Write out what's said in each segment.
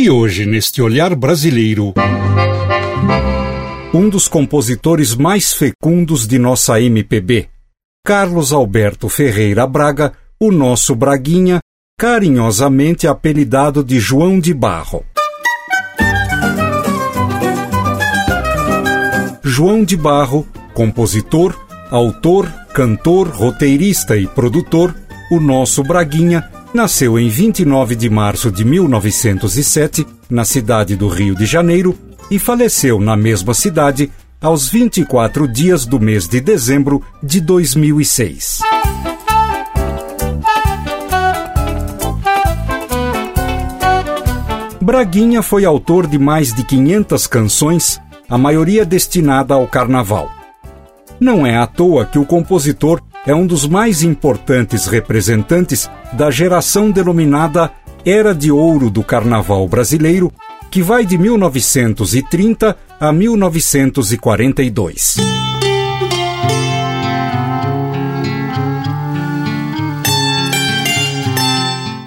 E hoje, neste olhar brasileiro, um dos compositores mais fecundos de nossa MPB, Carlos Alberto Ferreira Braga, o nosso Braguinha, carinhosamente apelidado de João de Barro. João de Barro, compositor, autor, cantor, roteirista e produtor, o nosso Braguinha nasceu em 29 de março de 1907, na cidade do Rio de Janeiro, e faleceu na mesma cidade aos 24 dias do mês de dezembro de 2006. Braguinha foi autor de mais de 500 canções, a maioria destinada ao carnaval. Não é à toa que o compositor é um dos mais importantes representantes da geração denominada Era de Ouro do Carnaval Brasileiro, que vai de 1930 a 1942.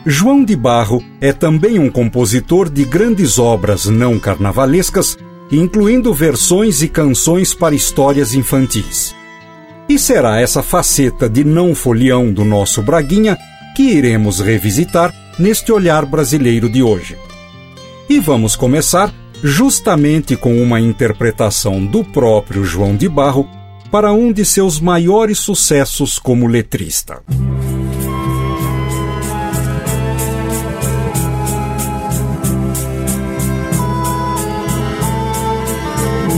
João de Barro é também um compositor de grandes obras não carnavalescas, incluindo versões e canções para histórias infantis. E será essa faceta de não folião do nosso Braguinha que iremos revisitar neste olhar brasileiro de hoje. E vamos começar justamente com uma interpretação do próprio João de Barro para um de seus maiores sucessos como letrista.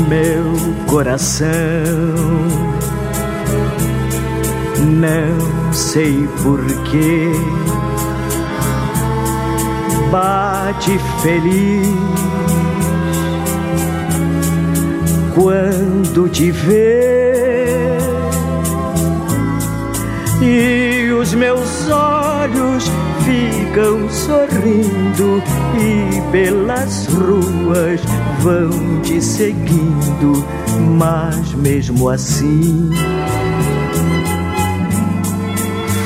Meu coração não sei porquê. Bate feliz quando te vê e os meus olhos ficam sorrindo e pelas ruas vão te seguindo, mas mesmo assim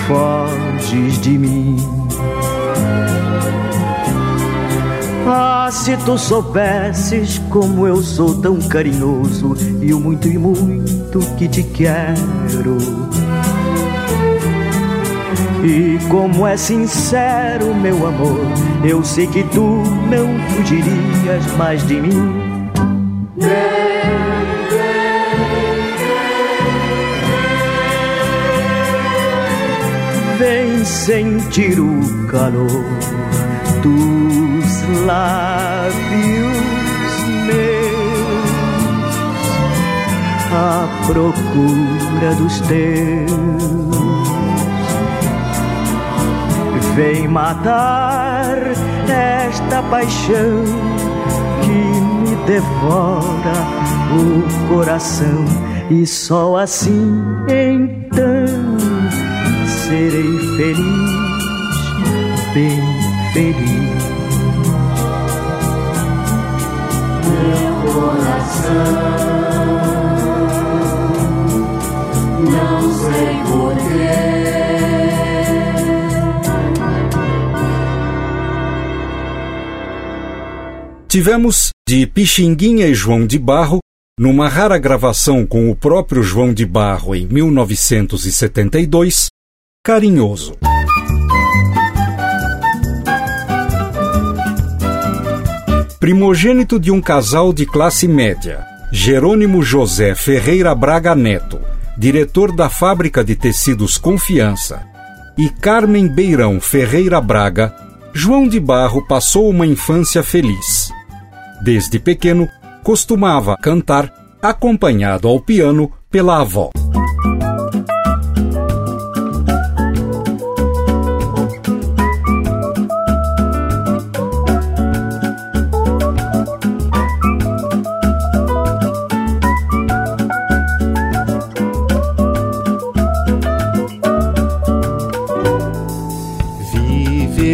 foges de mim. Ah, se tu soubesses como eu sou tão carinhoso e o muito e muito que te quero. E como é sincero meu amor, eu sei que tu não fugirias mais de mim. Vem sentir o calor dos lábios meus à procura dos teus. Vem matar esta paixão que me devora o coração e só assim então serei feliz, bem feliz. Meu coração, não sei porquê. Tivemos de Pixinguinha e João de Barro, numa rara gravação com o próprio João de Barro em 1972, Carinhoso. Primogênito de um casal de classe média, Jerônimo José Ferreira Braga Neto, diretor da fábrica de tecidos Confiança, e Carmen Beirão Ferreira Braga, João de Barro passou uma infância feliz. Desde pequeno, costumava cantar acompanhado ao piano pela avó.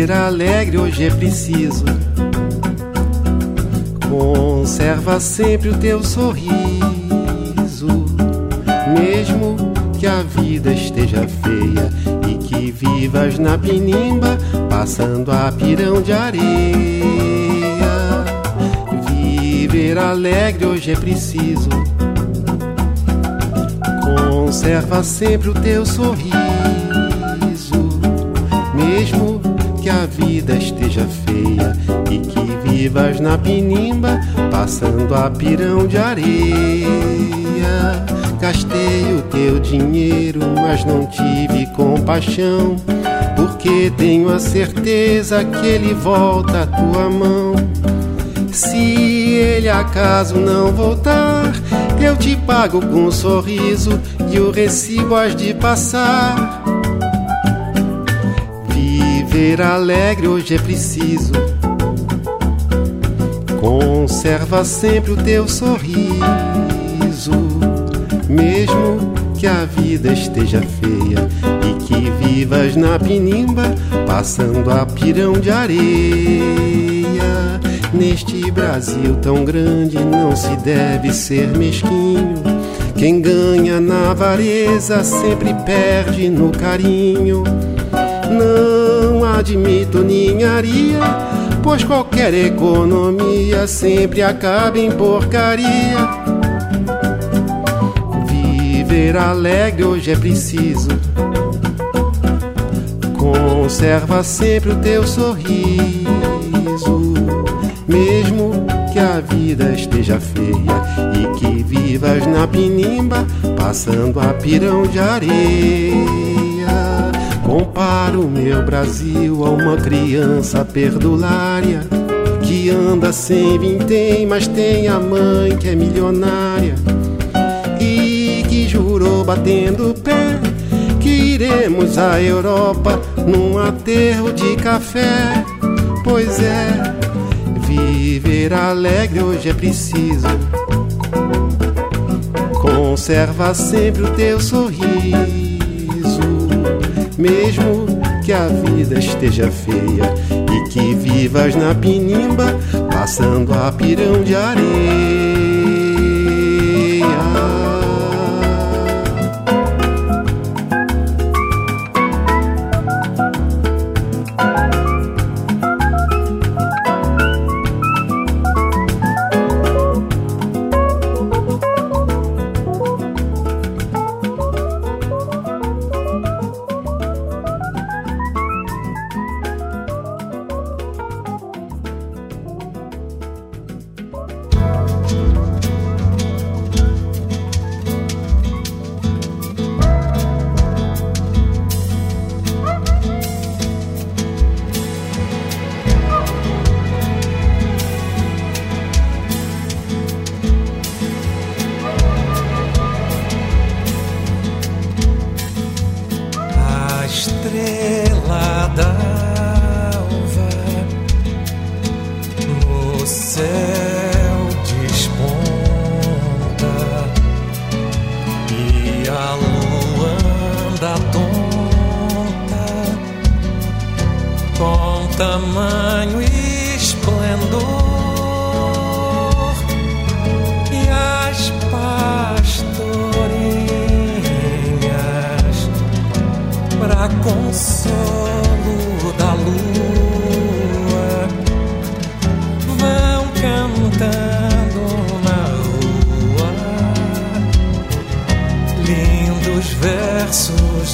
Viver alegre hoje é preciso. Conserva sempre o teu sorriso, mesmo que a vida esteja feia e que vivas na pinimba, passando a pirão de areia. Viver alegre hoje é preciso. Conserva sempre o teu sorriso, mesmo que a vida esteja feia e que vivas na pinimba, passando a pirão de areia. Gastei o teu dinheiro, mas não tive compaixão, porque tenho a certeza que ele volta à tua mão. Se ele acaso não voltar, eu te pago com um sorriso e o recibo has de passar. Viver alegre hoje é preciso. Conserva sempre o teu sorriso, mesmo que a vida esteja feia e que vivas na pinimba, passando a pirão de areia. Neste Brasil tão grande não se deve ser mesquinho. Quem ganha na avareza sempre perde no carinho. Admito ninharia, pois qualquer economia sempre acaba em porcaria. Viver alegre hoje é preciso. Conserva sempre o teu sorriso mesmo que a vida esteja feia e que vivas na pinimba, passando a pirão de areia. Comparo meu Brasil a uma criança perdulária que anda sem vintém, mas tem a mãe que é milionária e que jurou batendo o pé que iremos à Europa num aterro de café. Pois é, Viver alegre hoje é preciso. Conserva sempre o teu sorriso, mesmo que a vida esteja feia e que vivas na pinimba, passando a pirão de areia. Sempre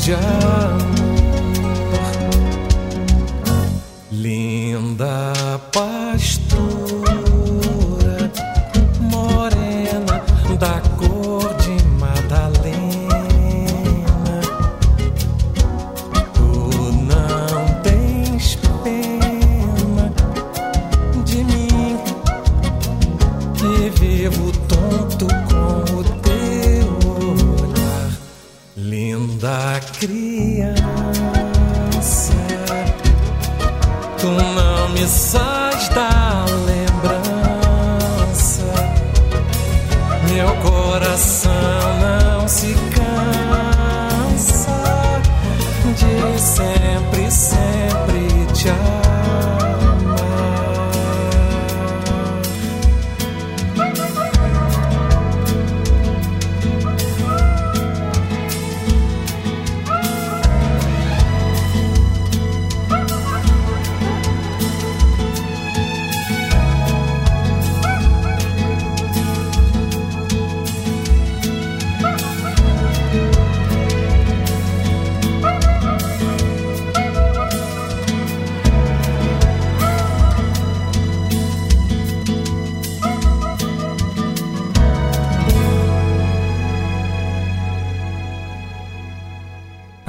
te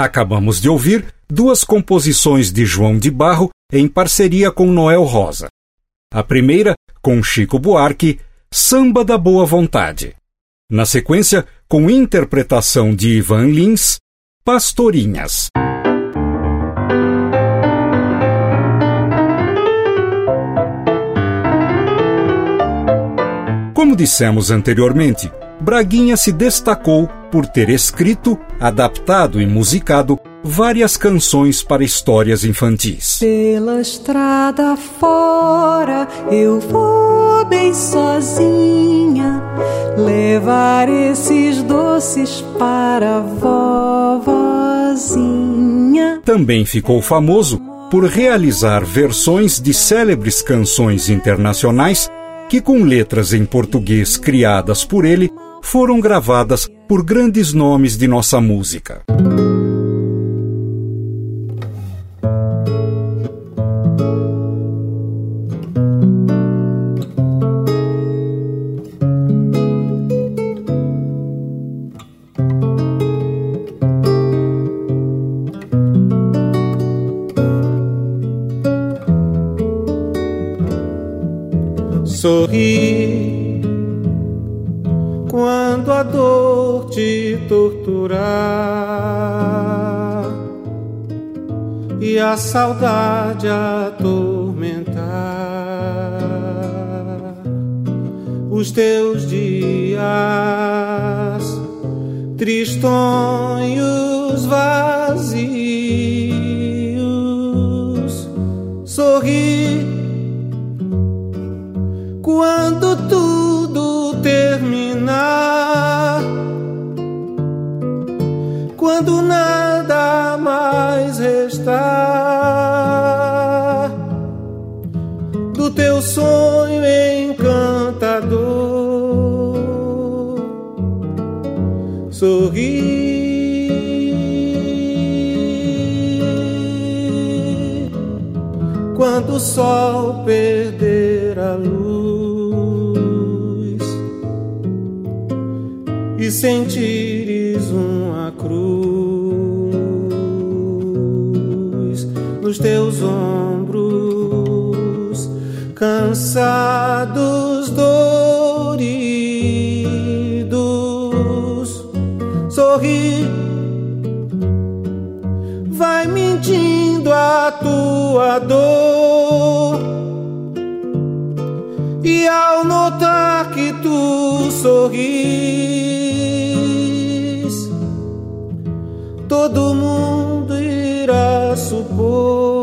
Acabamos de ouvir duas composições de João de Barro em parceria com Noel Rosa. A primeira, com Chico Buarque, Samba da Boa Vontade. Na sequência, com interpretação de Ivan Lins, Pastorinhas. Como dissemos anteriormente, Braguinha se destacou por ter escrito, adaptado e musicado várias canções para histórias infantis. Pela estrada fora eu vou bem sozinha levar esses doces para a vovozinha. Também ficou famoso por realizar versões de célebres canções internacionais que, com letras em português criadas por ele, foram gravadas por grandes nomes de nossa música. Sorri saudade atormentar os teus dias tristonhos vazios. Sorri o sol perder a luz e sentires uma cruz nos teus ombros, cansados, doridos, sorri. Sorris, todo mundo irá supor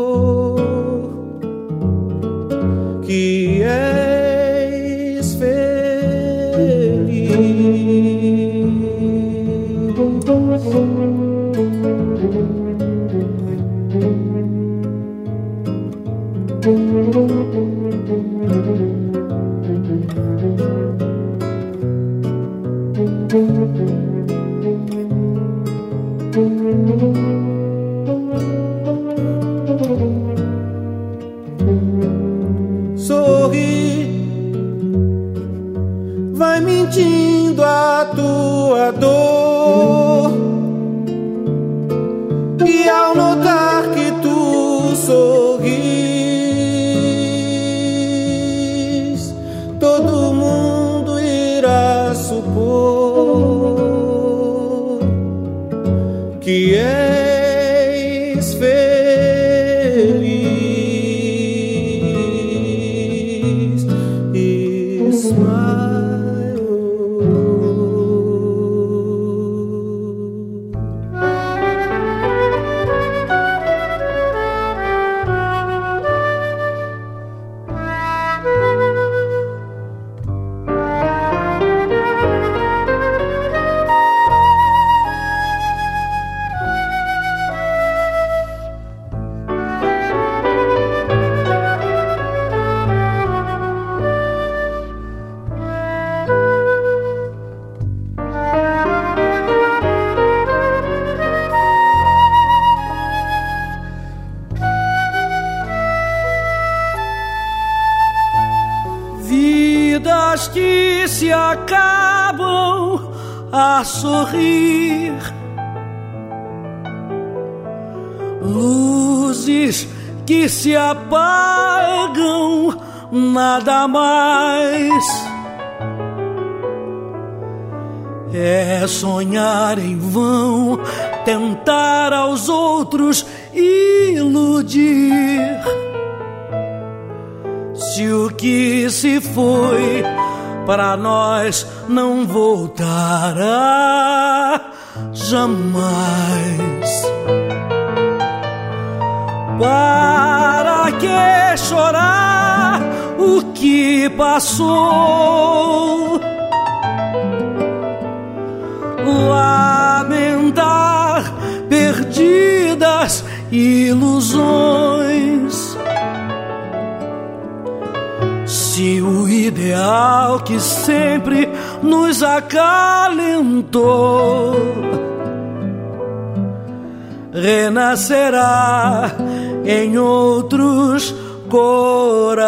se acabam a sorrir luzes que se apagam, nada mais. É sonhar em vão, tentar aos outros iludir. Se o que se foi para nós não voltará jamais. Para que chorar o que passou? Lamentar perdidas ilusões. Se o ideal que sempre nos acalentou renascerá em outros corações.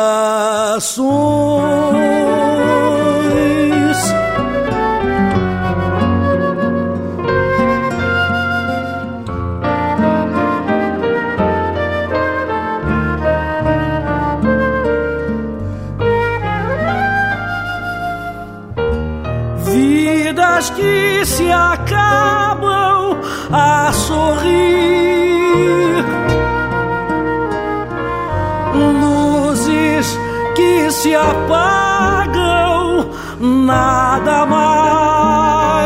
Vidas que se acabam a sorrir. Luzes que se apagam, nada mais.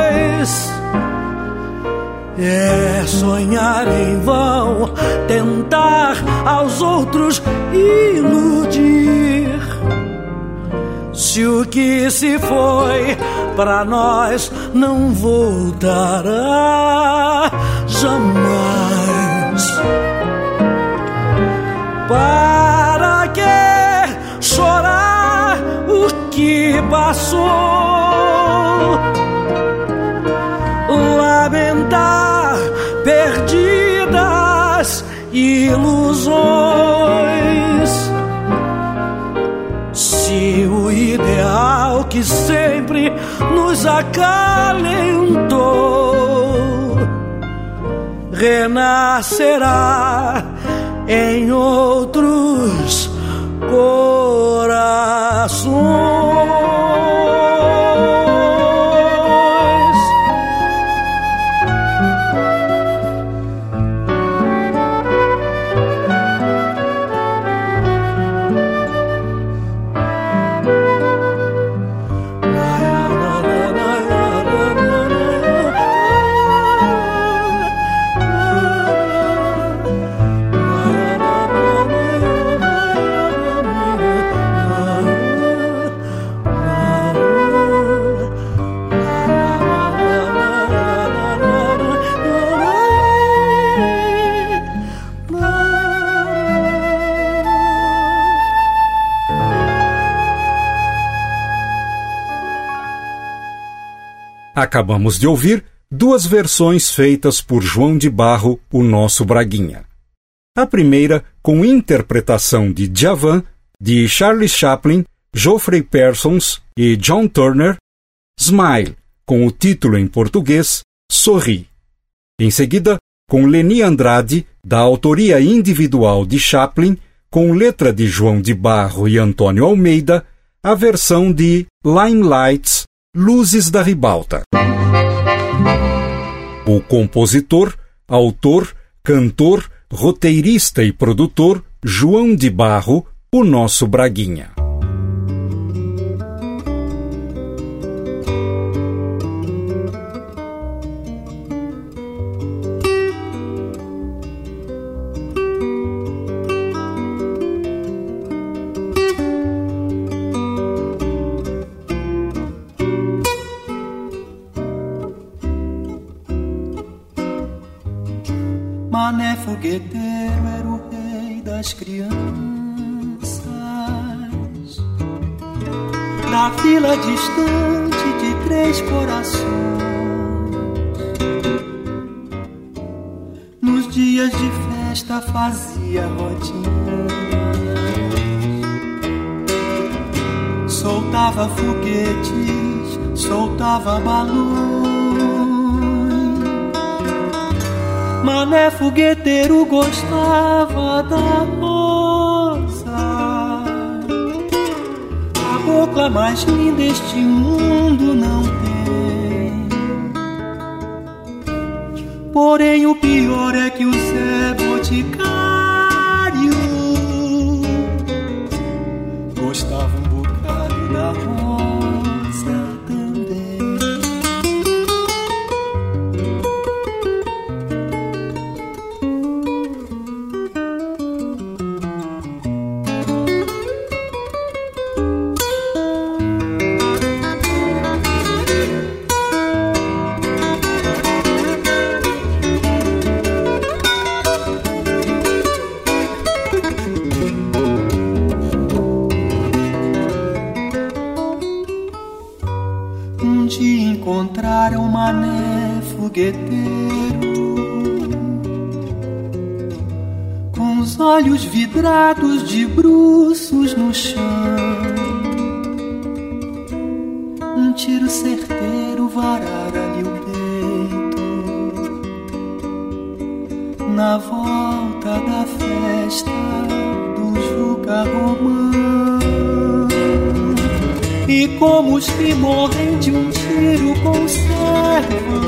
É sonhar em vão, tentar aos outros iludir. Se o que se foi para nós não voltará jamais. Para que chorar o que passou? Lamentar perdidas ilusões. Se o ideal que sempre nos acalentou renascerá em outros corações. Acabamos de ouvir duas versões feitas por João de Barro, o nosso Braguinha. A primeira com interpretação de Djavan, de Charlie Chaplin, Geoffrey Parsons e John Turner, Smile, com o título em português Sorri. Em seguida, com Leni Andrade, da autoria individual de Chaplin, com letra de João de Barro e Antônio Almeida, a versão de Limelights, Luzes da Ribalta. O compositor, autor, cantor, roteirista e produtor João de Barro, o nosso Braguinha. Soltava balões. Mané fogueteiro gostava da moça. A boca mais linda este mundo não tem. Porém o pior é que o Zé Boticário olhos vidrados de bruços no chão. Um tiro certeiro varara-lhe o peito. Na volta da festa do Juca Romano e como os que morrem de um tiro conservam.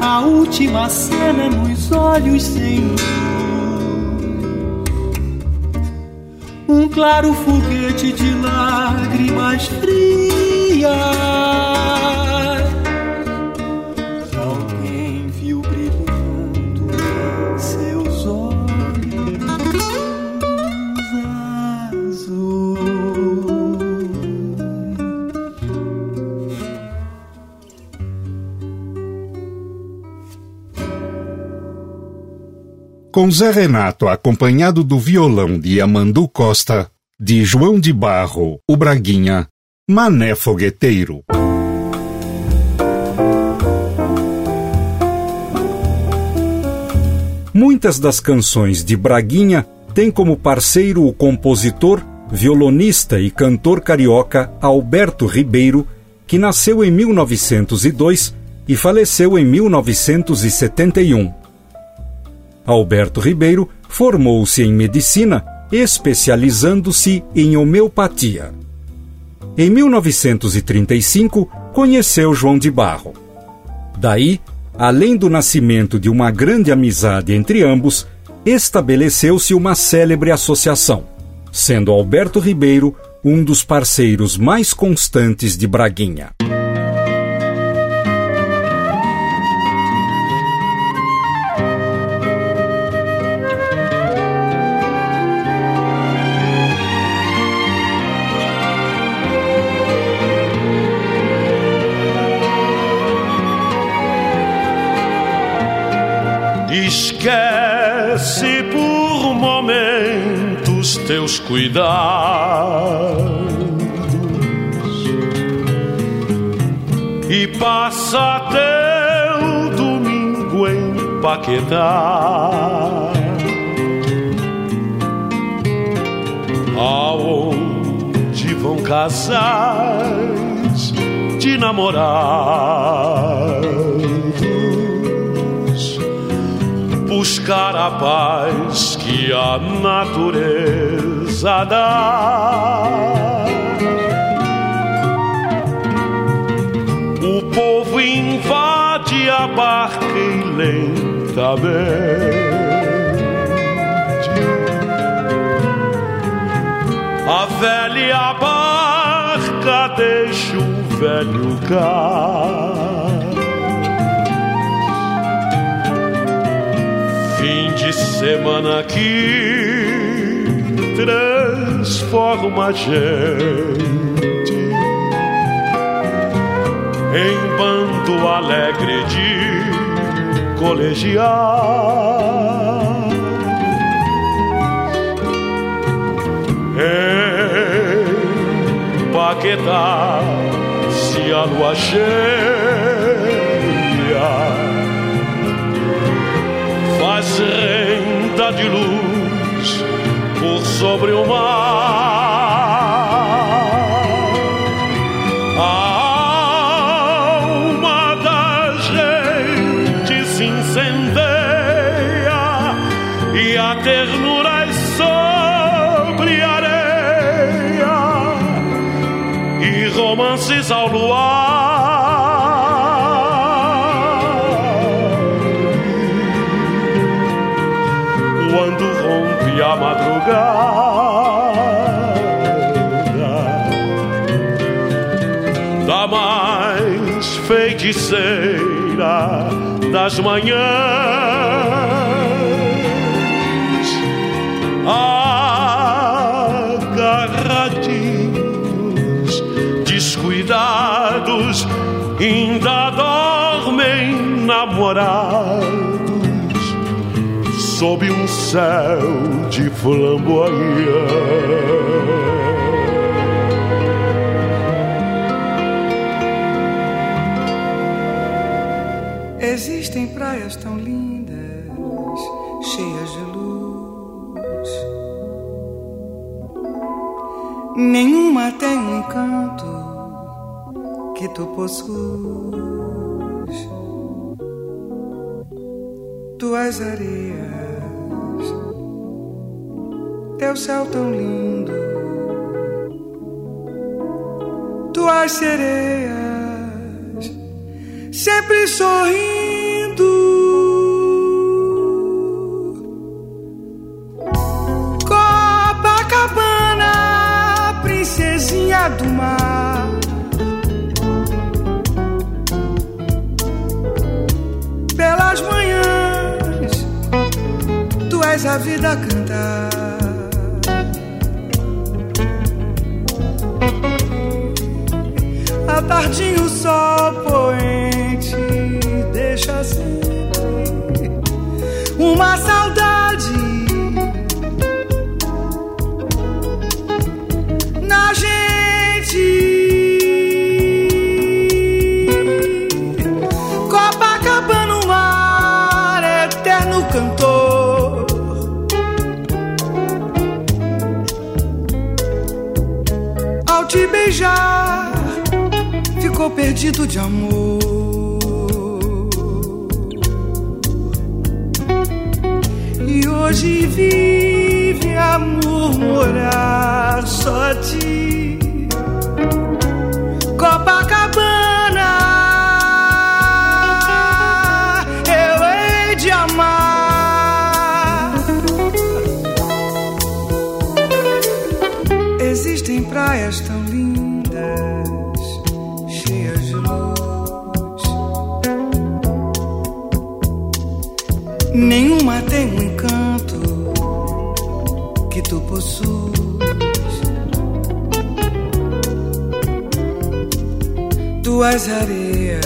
A última cena nos olhos sem Um claro foguete de lágrimas frias. Alguém viu brilhando em seus olhos azuis. Com Zé Renato acompanhado do violão de Amandu Costa, de João de Barro, o Braguinha, Mané Fogueteiro. Muitas das canções de Braguinha têm como parceiro o compositor, violonista e cantor carioca Alberto Ribeiro, que nasceu em 1902 e faleceu em 1971. Alberto Ribeiro formou-se em medicina, especializando-se em homeopatia. Em 1935, conheceu João de Barro. Daí, além do nascimento de uma grande amizade entre ambos, estabeleceu-se uma célebre associação, sendo Alberto Ribeiro um dos parceiros mais constantes de Braguinha. Esquece por momentos teus cuidados e passa teu domingo em Paquetá. Aonde vão casais de namorados buscar a paz que a natureza dá. O povo invade a barca e lentamente a velha barca deixa o velho cá. Semana que transforma a gente em bando alegre de colegial. Em Paquetá, se a lua cheia de luz por sobre o mar. A alma das gente se incendeia e a ternura é sobre a areia e romances ao luar. Feiticeira das manhãs agarradinhos, descuidados, ainda dormem namorados sob um céu de flamboyante. Nenhuma tem um encanto que tu possuis. Tuas areias, teu céu tão lindo. Tuas sereias sempre sorrindo. A vida a cantar. À tardinha ficou perdido de amor. E hoje vive a murmurar só de Nenhuma tem um encanto que tu possuis. Tuas areias,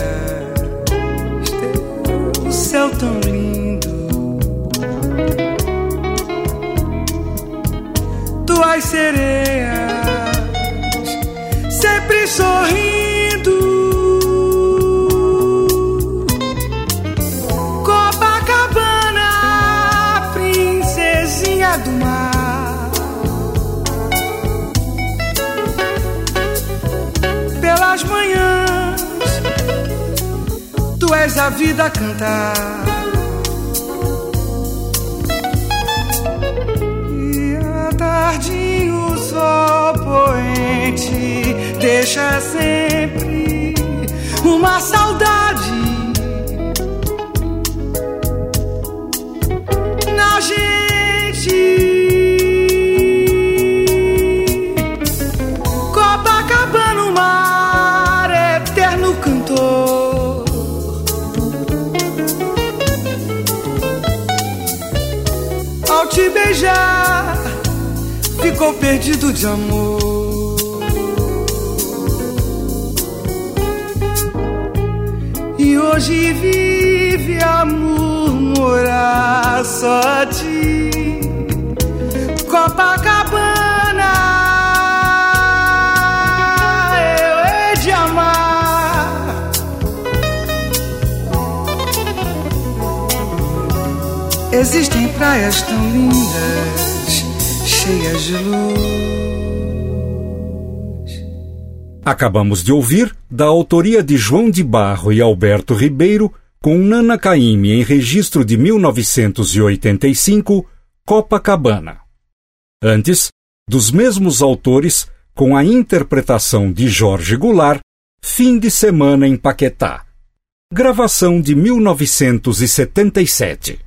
teu céu tão lindo. Tuas sereias sempre sorrindo. És a vida cantar. E à tardinha o sol poente deixa sempre uma saudade na gente. Beijar, ficou perdido de amor. E hoje vive a murmurar só de Copacabana. Existem praias tão lindas, cheias de luz. Acabamos de ouvir, da autoria de João de Barro e Alberto Ribeiro, com Nana Caymmi em registro de 1985, Copacabana. Antes, dos mesmos autores, com a interpretação de Jorge Goulart, Fim de Semana em Paquetá. Gravação de 1977.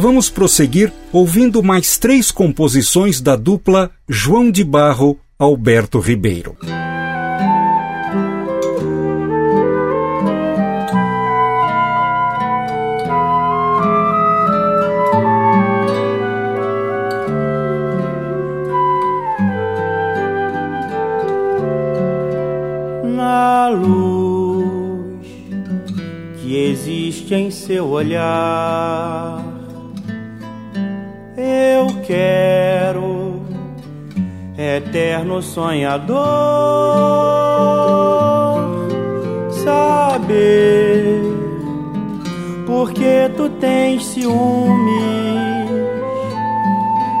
Vamos prosseguir ouvindo mais três composições da dupla João de Barro Alberto Ribeiro. Na luz que existe em seu olhar eu quero, eterno sonhador, saber porque tu tens ciúmes,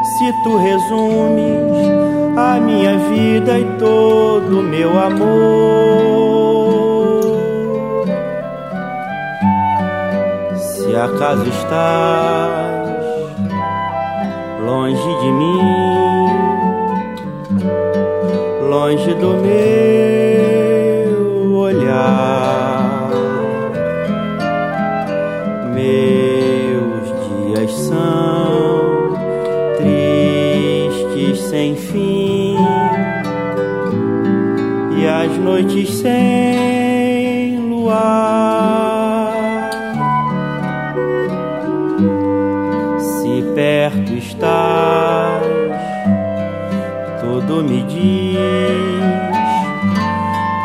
se tu resumes a minha vida e todo meu amor. Se acaso estás longe de mim, longe do meu olhar. Meus dias são tristes sem fim e as noites sem luar.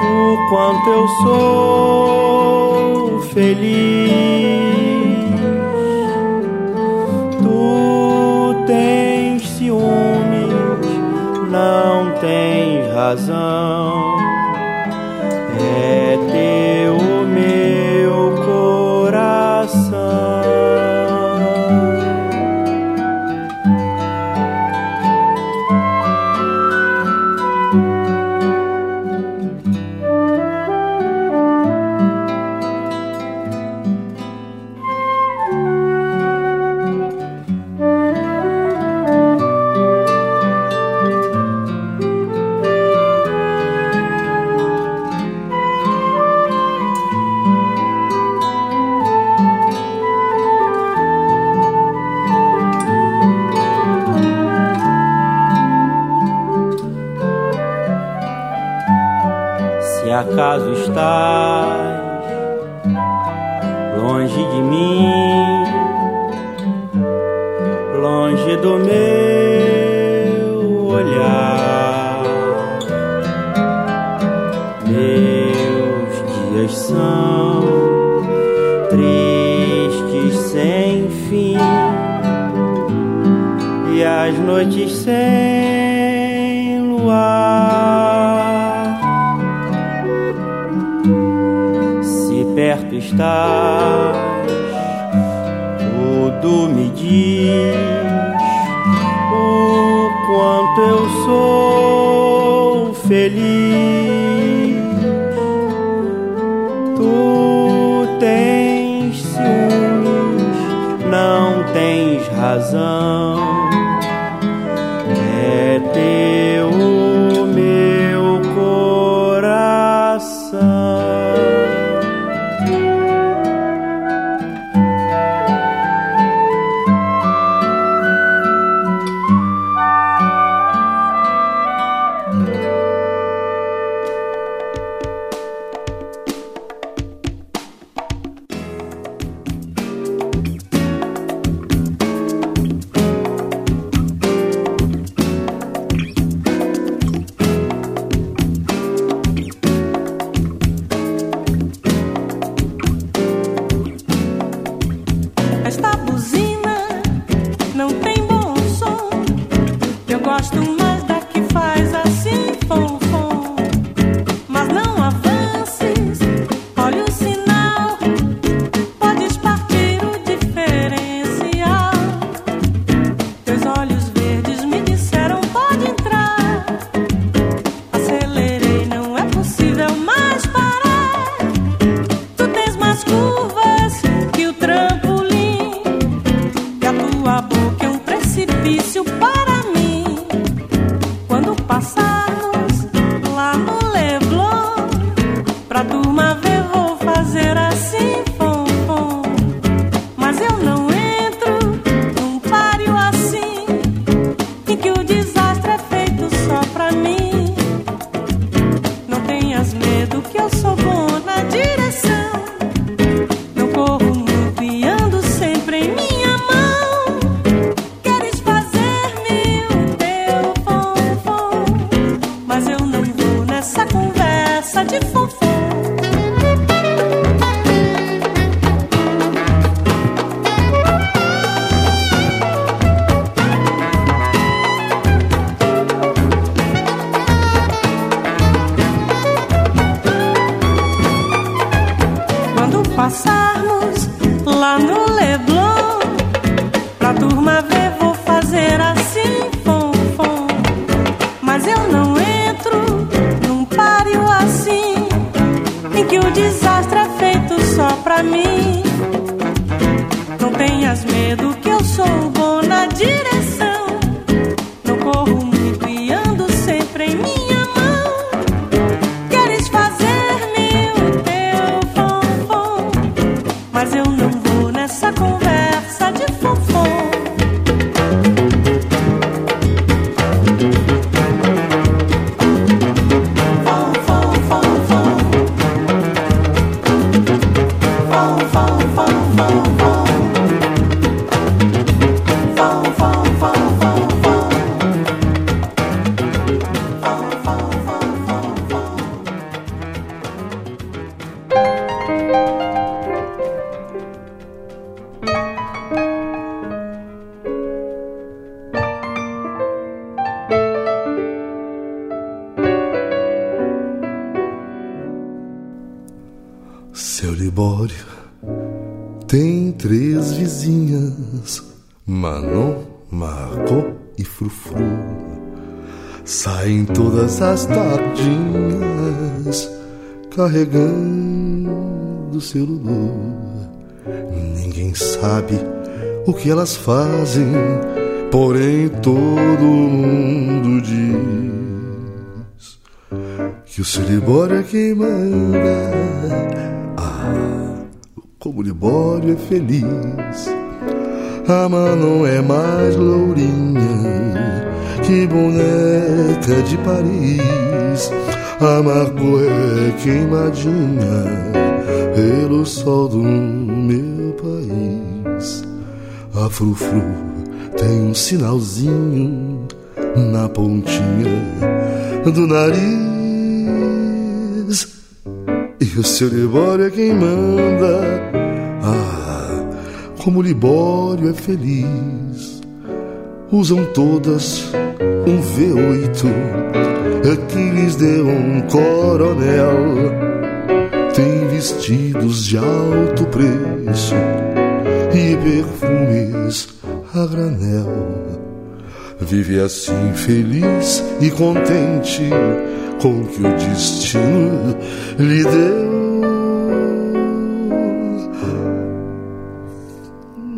O quanto eu sou feliz. Tu tens ciúmes, não tens razão. É acaso estás longe de mim, longe do meu olhar, meus dias são tristes sem fim e as noites sem estás, tudo me diz o quanto eu sou feliz. Tu tens ciúmes, não tens razão. que eu sou bona de Seu Libório tem três vizinhas, Manon, Margot e Frufru. Saem todas as tardinhas carregando seu Lulu. Ninguém sabe o que elas fazem, porém todo mundo diz que o seu Libório é quem manda. Como o Libório é feliz. A Manon é mais lourinha que boneca de Paris. A Margot é queimadinha pelo sol do meu país. A Frufru tem um sinalzinho na pontinha do nariz. O seu Libório é quem manda. Ah, como o Libório é feliz. Usam todas um V8, Aquiles de um coronel. Tem vestidos de alto preço e perfumes a granel. Vive assim feliz e contente com o que o destino lhe deu.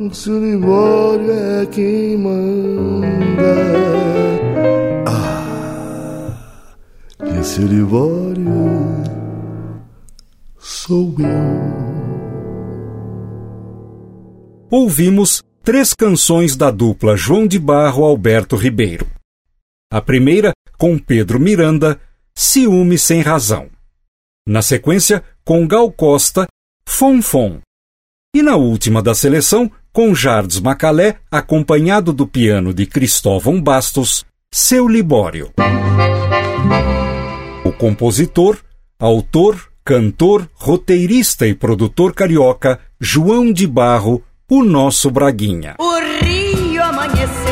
O seu Libório é quem manda. Ah, e esse Libório sou eu. Ouvimos três canções da dupla João de Barro Alberto Ribeiro. A primeira, com Pedro Miranda, Ciúme Sem Razão. Na sequência, com Gal Costa, Fom. E na última da seleção, com Jardes Macalé, acompanhado do piano de Cristóvão Bastos, Seu Libório. O compositor, autor, cantor, roteirista e produtor carioca João de Barro, o nosso Braguinha. O rio amanheceu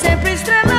sempre estreladas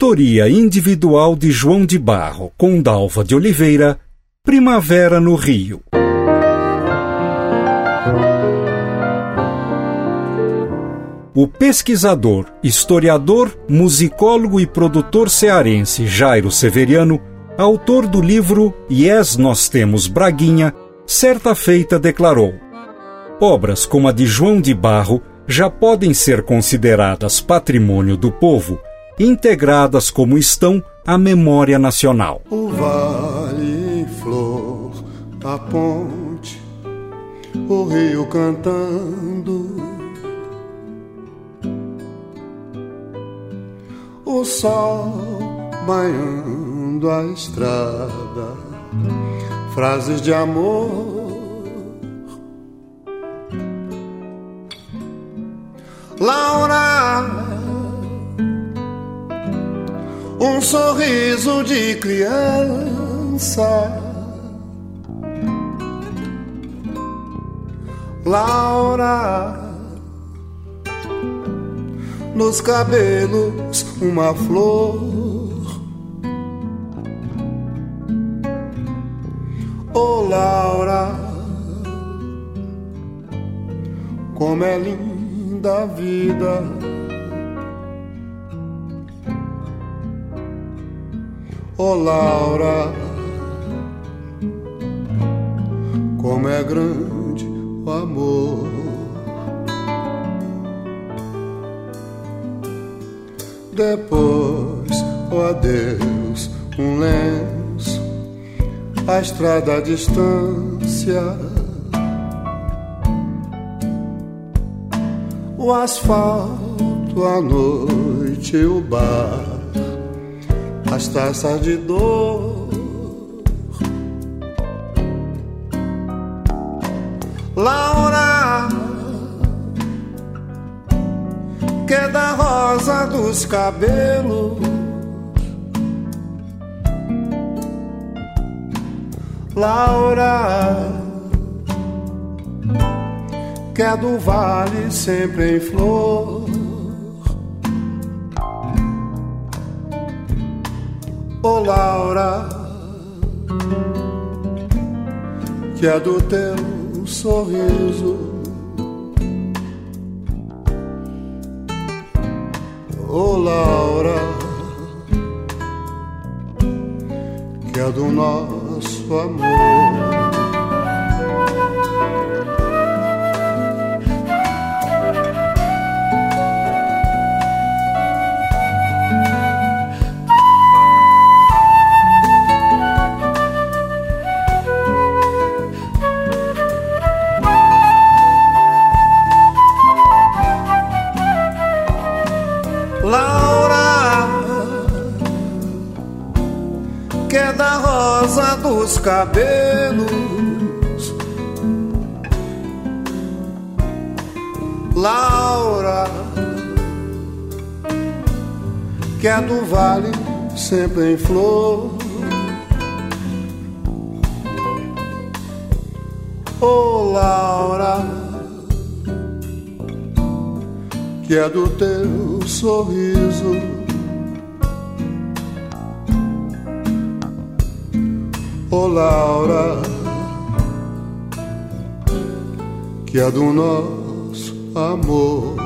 Autoria individual de João de Barro, com Dalva de Oliveira, Primavera no Rio. O pesquisador, historiador, musicólogo e produtor cearense Jairo Severiano, autor do livro Yes Nós Temos Braguinha, certa feita declarou: Obras como a de João de Barro já podem ser consideradas patrimônio do povo, integradas como estão à memória nacional. O vale em flor, a ponte, o rio cantando. O sol banhando a estrada, frases de amor Laura, um sorriso de criança. Laura, nos cabelos uma flor. Oh, Laura, como é lindo da vida. Oh Laura, como é grande o amor. Depois, oh adeus, um lenço, a estrada à distância o asfalto, a noite, o bar, as taças de dor. Laura, que é da rosa dos cabelos. Laura que é do vale sempre em flor. Oh, Laura, que é do teu sorriso. Oh, Laura, que é do nosso amor. Cabelos. Laura, que é do vale, sempre em flor. Oh, Laura, que é do teu sorriso. Laura, que é do nosso amor.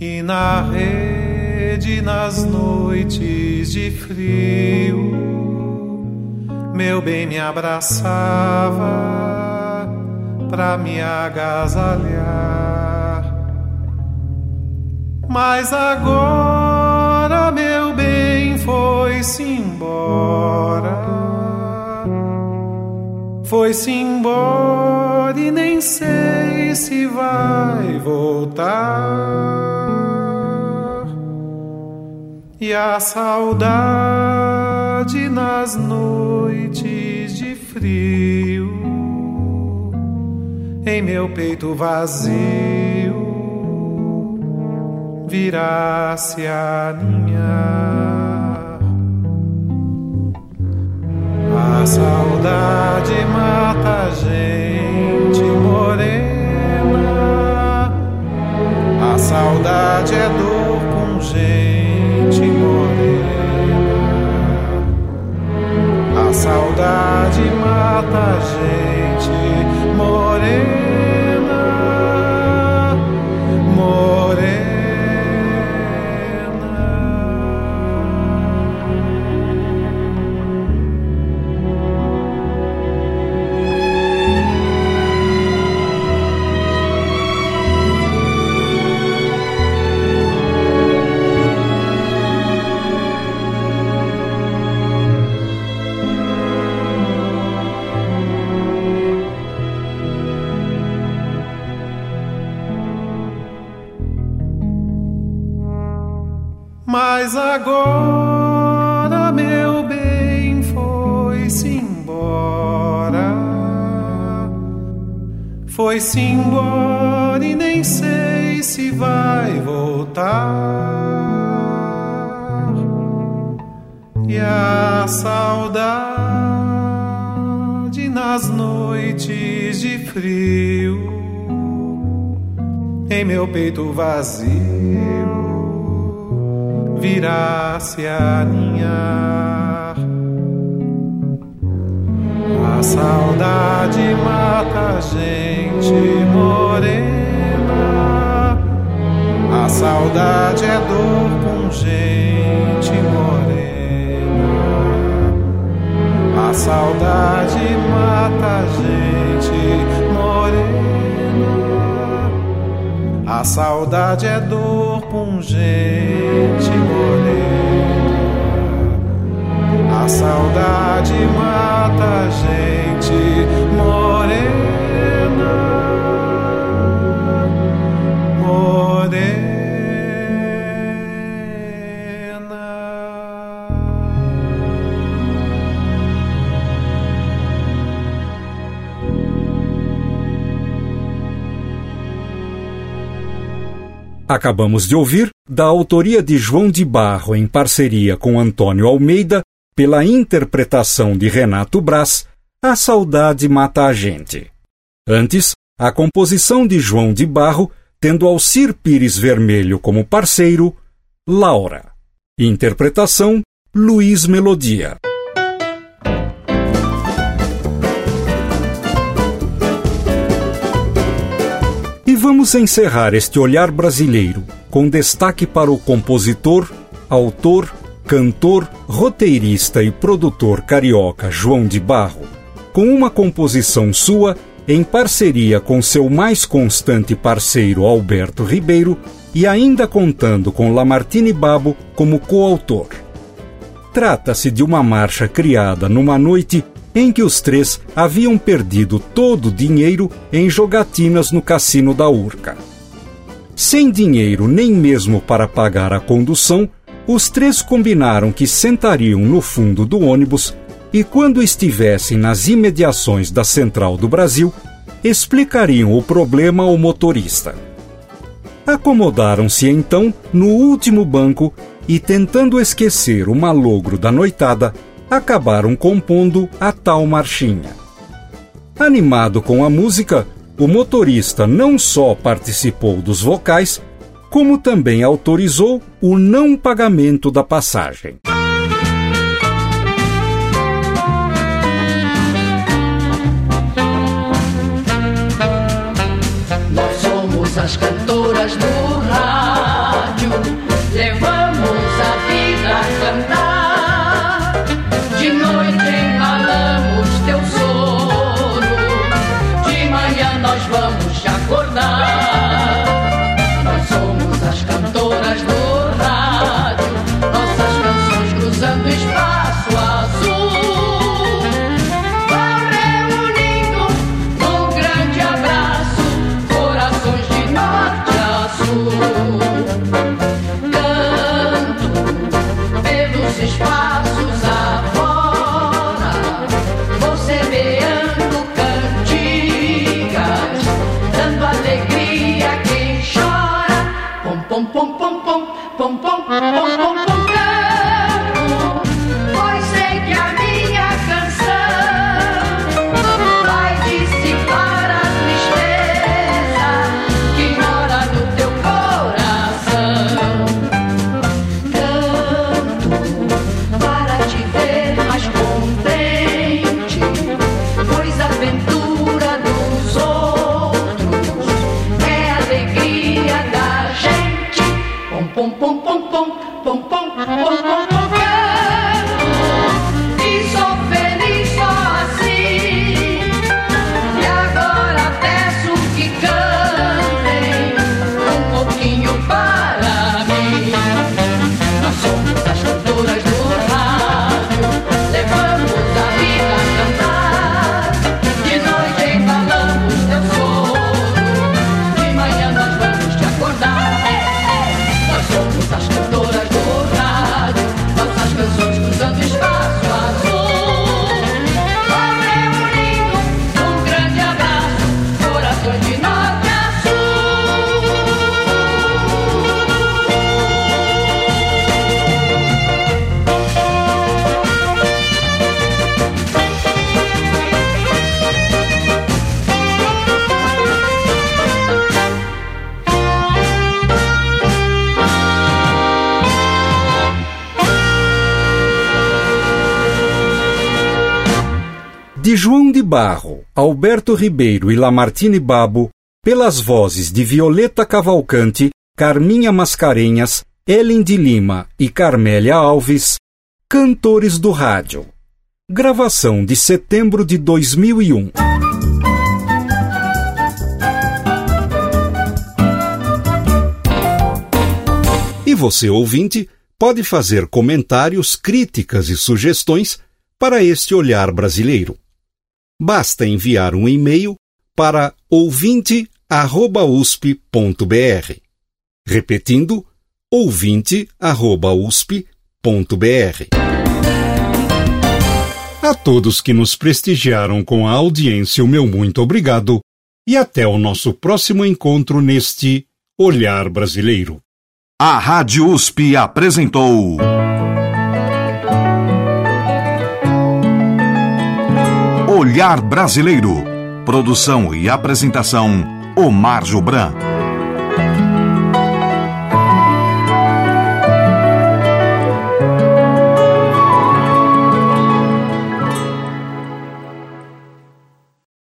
E na rede, nas noites de frio, meu bem me abraçava pra me agasalhar. Mas agora, meu foi-se embora. Foi-se embora e nem sei se vai voltar. E a saudade nas noites de frio, em meu peito vazio, virá se aninhar. A saudade mata a gente morena. A saudade é dor com gente A saudade mata a gente morena. Morena. Mas agora, meu bem, foi-se embora. Foi-se embora e nem sei se vai voltar. E a saudade nas noites de frio, em meu peito vazio virá se aninhar. A saudade mata a gente morena. A saudade é dor com gente morena. A saudade mata a gente morena. A saudade é dor pungente morena. A saudade mata a gente morena. Acabamos de ouvir, da autoria de João de Barro em parceria com Antônio Almeida, pela interpretação de Renato Braz, A Saudade Mata a Gente. Antes, a composição de João de Barro, tendo Alcir Pires Vermelho como parceiro, Laura. Interpretação Luiz Melodia. Vamos encerrar este olhar brasileiro com destaque para o compositor, autor, cantor, roteirista e produtor carioca João de Barro, com uma composição sua em parceria com seu mais constante parceiro Alberto Ribeiro e ainda contando com Lamartine Babo como coautor. Trata-se de uma marcha criada numa noite em que os três haviam perdido todo o dinheiro em jogatinas no cassino da Urca. Sem dinheiro nem mesmo para pagar a condução, os três combinaram que sentariam no fundo do ônibus e, quando estivessem nas imediações da Central do Brasil, explicariam o problema ao motorista. Acomodaram-se então no último banco e, tentando esquecer o malogro da noitada, acabaram compondo a tal marchinha. Animado com a música, o motorista não só participou dos vocais, como também autorizou o não pagamento da passagem. Nós somos as cantoras do rádio, levamos Barro, Alberto Ribeiro e Lamartine Babo, pelas vozes de Violeta Cavalcante, Carminha Mascarenhas, Ellen de Lima e Carmélia Alves, Cantores do Rádio. Gravação de setembro de 2001. E você, ouvinte, pode fazer comentários, críticas e sugestões para este olhar brasileiro. Basta enviar um e-mail para ouvinte@usp.br. Repetindo, ouvinte@usp.br. A todos que nos prestigiaram com a audiência, o meu muito obrigado e até o nosso próximo encontro neste Olhar Brasileiro. A Rádio USP apresentou. Olhar Brasileiro. Produção e apresentação: Omar Jobran.